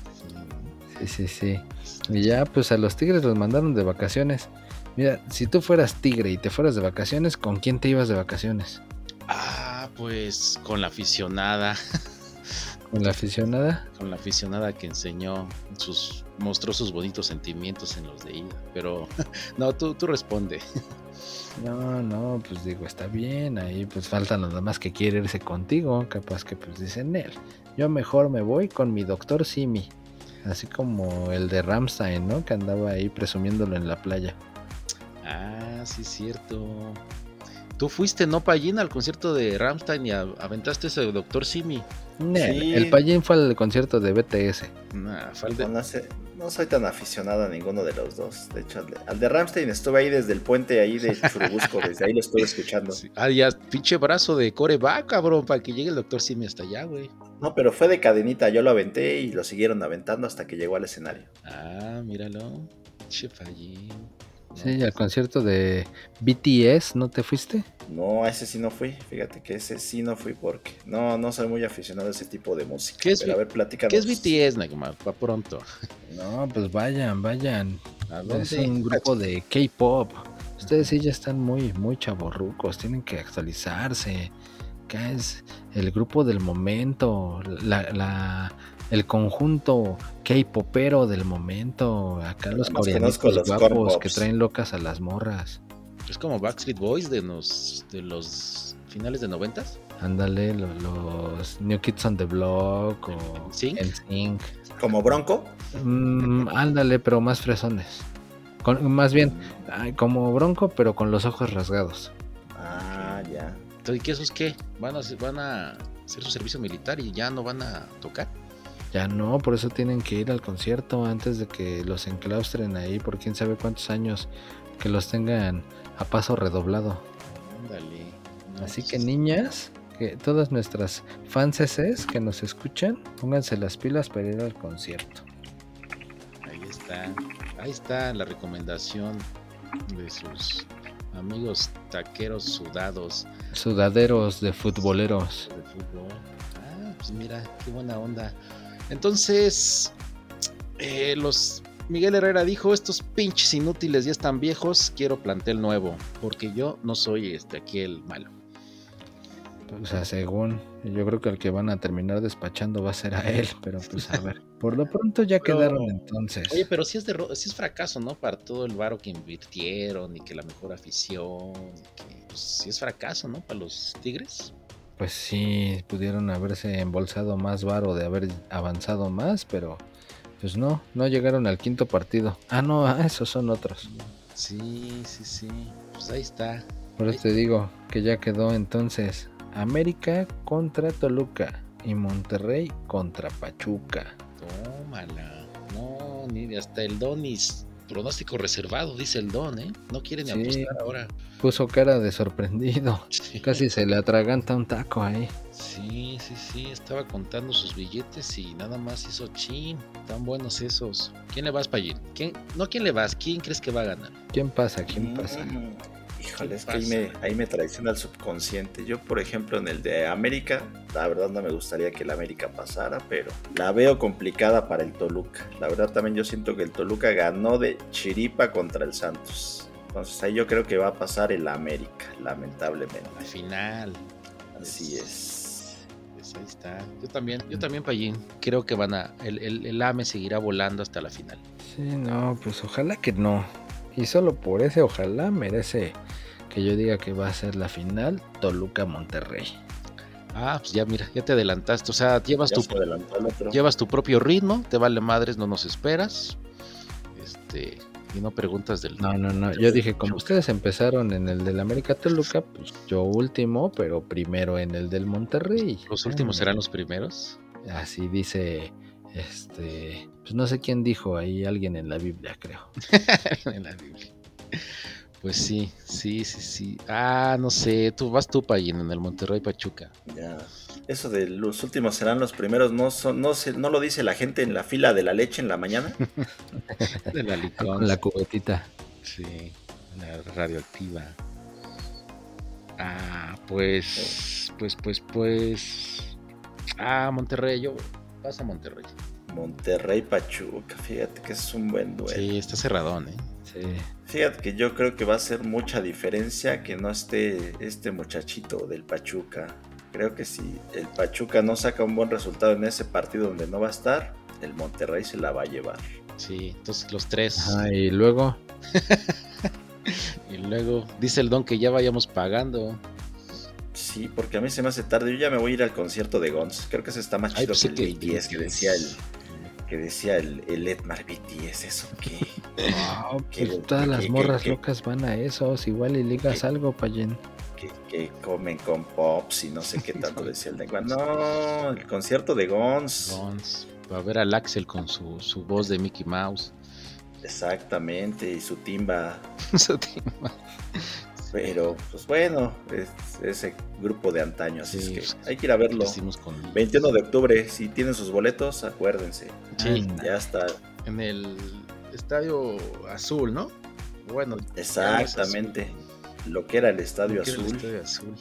Sí, sí, sí. Y ya, pues a los tigres los mandaron de vacaciones. Mira, si tú fueras tigre y te fueras de vacaciones, ¿con quién te ibas de vacaciones? Ah, pues con la aficionada. ¿Con la aficionada? con la aficionada que enseñó sus mostró sus bonitos sentimientos en los de ida. Pero no, tú, tú responde. No, no, pues digo, está bien. Ahí pues falta nada más que quiere irse contigo. Capaz que pues dicen él. Yo mejor me voy con mi doctor Simi. Así como el de Ramstein, ¿no? Que andaba ahí presumiéndolo en la playa. Ah, sí, cierto. Tú fuiste, ¿no, Pallín, al concierto de Ramstein y a- aventaste ese doctor Simi? Nel, Sí. El payín fue al concierto de BTS. Nah, falta- No, sé, no soy tan aficionado a ninguno de los dos. De hecho, al de, al de Ramstein estuve ahí desde el puente ahí de Churubusco, desde ahí lo estuve escuchando. Sí. Ah, ya, pinche brazo de coreback, cabrón, para que llegue el doctor Simi hasta allá, güey. No, pero fue de cadenita, yo lo aventé y lo siguieron aventando hasta que llegó al escenario. Ah, míralo. Pinche Pallín. Sí, al concierto de BTS, ¿no te fuiste? No, a ese sí no fui. Fíjate que ese sí no fui porque no, no soy muy aficionado a ese tipo de música. ¿Qué es Pero a ver, platícanos. ¿Qué es BTS, Neymar? Va pronto. No, pues vayan, vayan. ¿A Es un grupo de K-pop. Ustedes sí ya están muy, muy chavorrucos, tienen que actualizarse. Acá es el grupo del momento, la, la- el conjunto K-popero del momento. Acá los guapos corn que traen locas a las morras. Es como Backstreet Boys de los, de los finales de noventas. Ándale, lo- los, New Kids on the Block o ¿Sync? NSYNC. ¿Como Bronco? Mm, ándale, pero más fresones. Con- más bien, ay, como bronco, pero con los ojos rasgados. Ah, ya. Entonces, ¿qué esos qué? ¿Van a, ¿Van a hacer su servicio militar y ya no van a tocar? Ya no, por eso tienen que ir al concierto antes de que los enclaustren ahí por quién sabe cuántos años que los tengan a paso redoblado. No, Así pues, que niñas, que todas nuestras fanses que nos escuchan, pónganse las pilas para ir al concierto. Ahí está. Ahí está la recomendación de sus amigos taqueros sudados Sudaderos de futboleros. de fútbol. Ah, pues mira, qué buena onda. Entonces, eh, los Miguel Herrera dijo, estos pinches inútiles ya están viejos, quiero plantel nuevo, porque yo no soy este aquí el malo. O sea, según, yo creo que el que van a terminar despachando va a ser a él, pero pues a ver. Por lo pronto ya Pero- quedaron entonces. Oye, pero sí es, derro- sí es fracaso, ¿no? Para todo el varo que invirtieron y que la mejor afición, y que pues sí es fracaso, ¿no? Para los Tigres. Pues sí, pudieron haberse embolsado más varo de haber avanzado más, pero pues no, no llegaron al quinto partido. Ah, no, ah, esos son otros. Sí, sí, sí. Pues ahí está. Por eso te digo que ya quedó entonces América contra Toluca y Monterrey contra Pachuca. Tómala. No, ni hasta el Donis. Pronóstico reservado, dice el Don, ¿eh? No quiere ni Sí. apostar ahora. Puso cara de sorprendido. Sí. Casi se le atraganta un taco ahí. Sí, sí, sí. Estaba contando sus billetes y nada más hizo chin. Tan buenos esos. ¿Quién le vas, Payín? ¿Quién? No, ¿quién le vas? ¿Quién crees que va a ganar? ¿Quién pasa? ¿Quién pasa? Mm, Híjole, ¿Qué es que ahí me, ahí me traiciona el subconsciente. Yo, por ejemplo, en el de América, la verdad no me gustaría que el América pasara, pero la veo complicada para el Toluca. La verdad también yo siento que el Toluca ganó de chiripa contra el Santos. Entonces ahí yo creo que va a pasar el América, lamentablemente. La final. Así es. Pues ahí está. Yo también, yo también, Payín. Creo que van a. El, el, el AME seguirá volando hasta la final. Sí, no, pues ojalá que no. Y solo por ese ojalá merece que yo diga que va a ser la final Toluca-Monterrey. Ah, pues ya mira, ya te adelantaste. O sea, llevas Ya tu se llevas tu propio ritmo, te vale madres, no nos esperas. Este, y no preguntas del. No, no, no. Yo dije, como ustedes empezaron en el del América Toluca, pues yo último, pero primero en el del Monterrey. Los últimos serán los primeros. Así dice, este, pues no sé quién dijo ahí, alguien en la Biblia, creo. en la Biblia. Pues sí, sí, sí, sí. Ah, no sé, tú vas tú, Payín, en el Monterrey Pachuca. Ya. Eso de los últimos serán los primeros, no son, no se, no lo dice la gente en la fila de la leche en la mañana. De la licón. Con la cubetita. Sí, la radioactiva. Ah, pues, pues, pues, pues. Ah, Monterrey, yo. Vas a Monterrey. Monterrey Pachuca, fíjate que es un buen duelo. Sí, está cerradón, ¿eh? Sí. Fíjate que yo creo que va a ser mucha diferencia que no esté este muchachito del Pachuca. Creo que si el Pachuca no saca un buen resultado en ese partido donde no va a estar, el Monterrey se la va a llevar. Sí, entonces los tres. Ajá, y luego, Y luego dice el don que ya vayamos pagando. Sí, porque a mí se me hace tarde. Yo ya me voy a ir al concierto de Gons. Creo que ese está más Ay, chido pues que sí el BTS que decía el que decía el, el Edmar BTS. ¿Eso qué? Ah, ¿Qué- pues todas las morras locas van a esos, igual y ligas algo, Payen. que, que comen con pops y no sé qué tanto decía el de No, el concierto de Gons. Gons. Va a ver al Axel con su, su voz de Mickey Mouse. Exactamente, y su timba. Su tema. Pero, pues bueno, es ese grupo de antaño, así Sí, es que pues, hay que ir a verlo. Con 21 de octubre, si tienen sus boletos, acuérdense. Sí. Ya está. en el Estadio Azul, ¿no? Bueno, Exactamente. Lo que era el Estadio ¿qué era el Azul. Estadio Azul?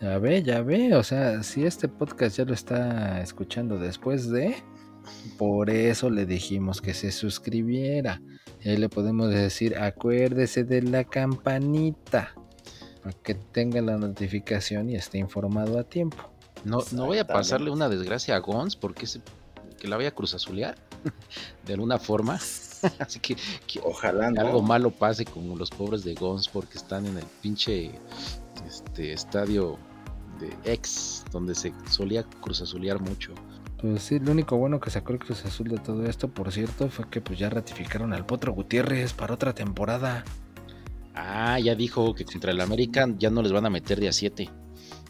Ya ve, ya ve. O sea, si este podcast ya lo está escuchando después de, por eso le dijimos que se suscribiera. Y ahí le podemos decir, acuérdese de la campanita. Para que tenga la notificación y esté informado a tiempo. No, no voy a pasarle una desgracia a Gons porque se- que la vaya a cruzazulear de alguna forma. Así que, que Ojalá no. algo malo pase con los pobres de Gons porque están en el pinche este estadio de ex donde se solía cruzazulear mucho. Pues sí, lo único bueno que sacó el Cruz Azul de todo esto, por cierto, fue que pues ya ratificaron al Potro Gutiérrez para otra temporada. Ah, ya dijo que contra el American ya no les van a meter de a 7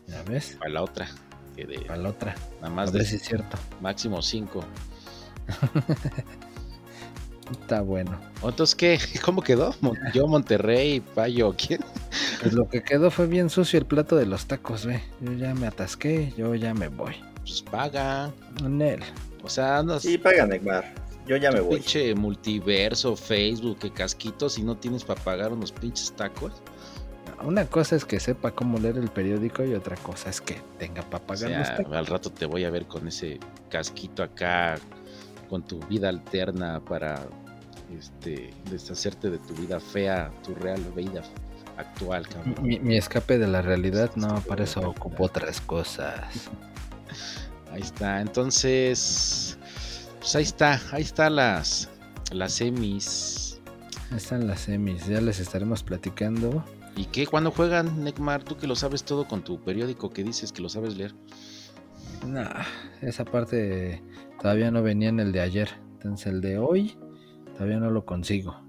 ¿Ya ves? a la otra. Que de Para la otra. nada A más ver de si es cierto. máximo 5. Está bueno. Entonces, ¿qué? ¿Cómo quedó? Yo, Monterrey, Payo, ¿quién? Pues lo que quedó fue bien sucio el plato de los tacos, ve. Yo ya me atasqué, yo ya me voy. Pues paga. Nel. O sea, no Sí, paga Neymar. Yo ya me voy. pinche multiverso, Facebook, que casquitos y no tienes para pagar unos pinches tacos. Una cosa es que sepa cómo leer el periódico y otra cosa es que tenga para O pagar los sea, tacos. al rato te voy a ver con ese casquito acá, con tu vida alterna para este deshacerte de tu vida fea, tu real vida actual, cabrón. Mi, mi escape de la realidad, no, para eso ocupo otras cosas. Ahí está. Entonces, pues ahí está, ahí está las las semis. Ahí Están las semis, ya les estaremos platicando. ¿Y qué? ¿Cuándo juegan, Necmar? Tú que lo sabes todo con tu periódico que dices que lo sabes leer. Nah, esa parte todavía no venía en el de ayer. Entonces el de hoy todavía no lo consigo.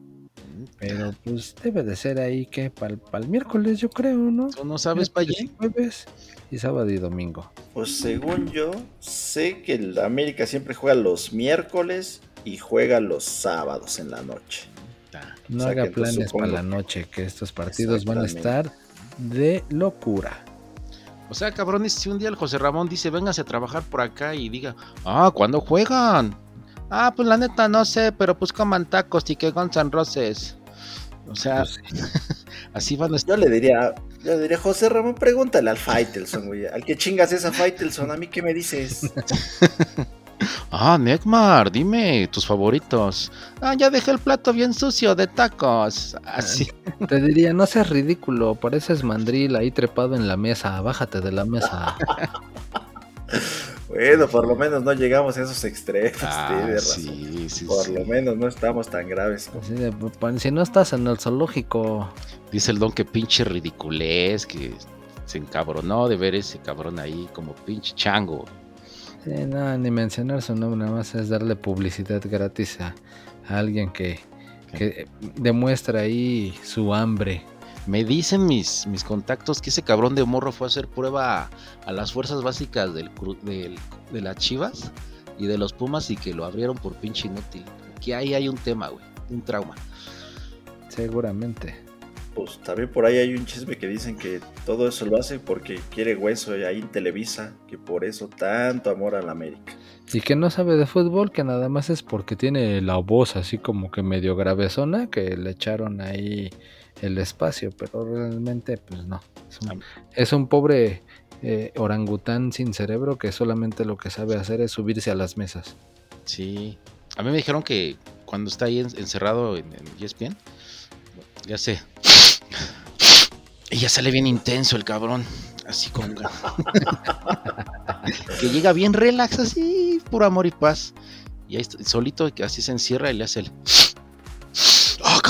Pero pues debe de ser ahí que para el miércoles yo creo, ¿no? ¿Tú no sabes, Paye? y Jueves y sábado y domingo. Pues según yo, sé que el América siempre juega los miércoles y juega los sábados en la noche. Ah, No O sea haga que, planes supongo- para la noche, que estos partidos van a estar de locura. O sea, cabrones, si un día el José Ramón dice, véngase a trabajar por acá y diga, ah, ¿cuándo juegan? Ah, pues la neta no sé, pero pues coman tacos y que Guns N' Roses. O sea, Pues, así van a estar. Yo le diría, yo le diría, José Ramón, pregúntale al Faitelson, güey. Al que chingas es a Faitelson, ¿a mí qué me dices? Ah, Neckmar, dime tus favoritos. Ah, ya dejé el plato bien sucio de tacos. Así. te diría, no seas ridículo, pareces mandril ahí trepado en la mesa, bájate de la mesa. Bueno, por lo menos no llegamos a esos extremos, Ah, razón. sí, sí, Por sí. lo menos no estamos tan graves. De, "Pa- si no estás en el zoológico, Dice el don que pinche ridiculez, que se encabronó de ver ese cabrón ahí como pinche chango. sí, no, ni mencionar su nombre, nada más es darle publicidad gratis a, a alguien que, que demuestra ahí su hambre. Me dicen mis, mis contactos que ese cabrón de morro fue a hacer prueba a, a las fuerzas básicas del, de las chivas y de los pumas y que lo abrieron por pinche inútil. Que ahí hay un tema, güey, un trauma. Seguramente. Pues también por ahí hay un chisme que dicen que todo eso lo hace porque quiere hueso ahí en Televisa, que por eso tanto amor a la América. Y que no sabe de fútbol, que nada más es porque tiene la voz así como que medio gravezona, que le echaron ahí el espacio, pero realmente pues no. Es un, es un pobre eh, orangután sin cerebro que solamente lo que sabe hacer es subirse a las mesas. Sí. A mí me dijeron que cuando está ahí en- encerrado en, en E ESPN, ya sé. Y ya sale bien intenso el cabrón. Así como. que llega bien relax, así, puro amor y paz. Y ahí solito, que así se encierra y le hace el.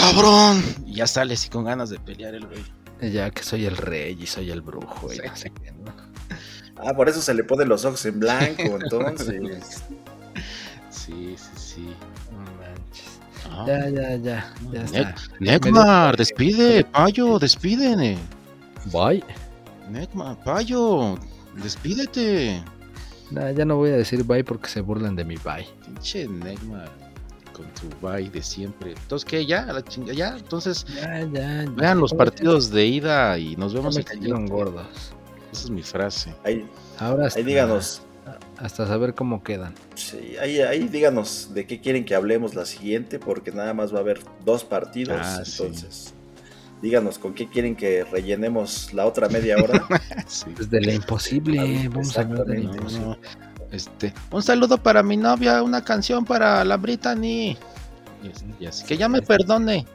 ¡Ah, cabrón! Y ya sale así con ganas de pelear el güey. Ya que soy el rey y soy el brujo. y Sí. no sé qué, ¿no? Ah, por eso se le ponen los ojos en blanco, entonces. Sí, sí, sí. No manches. Ah. Ya, ya, ya. Ya está. Despide, payo, despídene. Bye. Neckmar, payo, despídete. Ya no voy a decir bye porque se burlan de mi bye. Pinche Neckmar con tu bye de siempre. Entonces, ¿qué? ¿Ya? ¿A la chinga? ¿Ya? Entonces, Ya, ya. ya. vean los partidos de ida y nos me vemos el cayeron gordos. Esa es mi frase. Ahí, Ahora ahí díganos, hasta saber cómo quedan. Sí, ahí, ahí díganos de qué quieren que hablemos la siguiente, porque nada más va a haber dos partidos. Ah, sí. entonces, díganos con qué quieren que rellenemos la otra media hora. Sí. Pues de la imposible, vamos a hablar de la exactamente. imposible. No, Este, un saludo para mi novia, una canción para la Brittany. Y así- y así, que ya me perdone.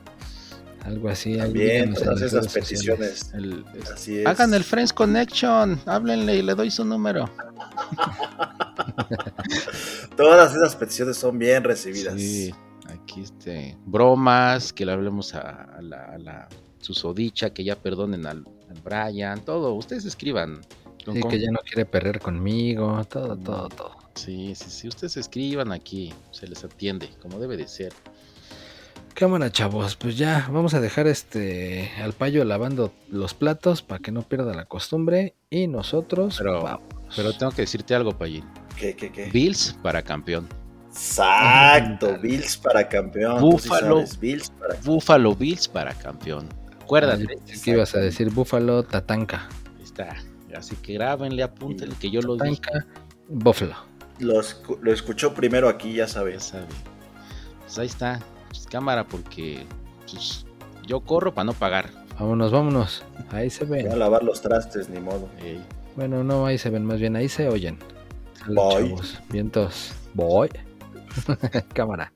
Algo así. También, todas esas peticiones. El- es- Así es. hagan el Friends Connection, háblenle y le doy su número. Todas esas peticiones son bien recibidas. Sí, aquí este, bromas, que le hablemos a, a la, a la susodicha, que ya perdonen al, al Brian, todo, ustedes escriban. Sí, que ya no quiere perder conmigo, todo, todo, todo. sí, sí, sí, ustedes escriban aquí, se les atiende, como debe de ser. Cámara, chavos, pues ya vamos a dejar este al payo lavando los platos para que no pierda la costumbre y nosotros Pero- vamos. Pero tengo que decirte algo, Payín. ¿Qué, qué, qué? Bills para campeón. Exacto, Bills para campeón. sí Búfalo. Bills para Buffalo Bills para campeón. Acuérdate, Ah, que ibas a decir Búfalo Tatanka. ahí está. Así que grábenle, apúntenle que yo lo dije. Buffalo. Lo, escu- lo escuchó primero aquí, ya Ya sabes. sabe. Pues ahí está. Pues cámara, porque pues, yo corro para no pagar. Vámonos, vámonos. Ahí se Voy a ven. lavar los trastes, ni modo. Ey. Bueno, no, ahí se ven, más bien ahí se oyen. Chavos. Vientos. Voy. Cámara.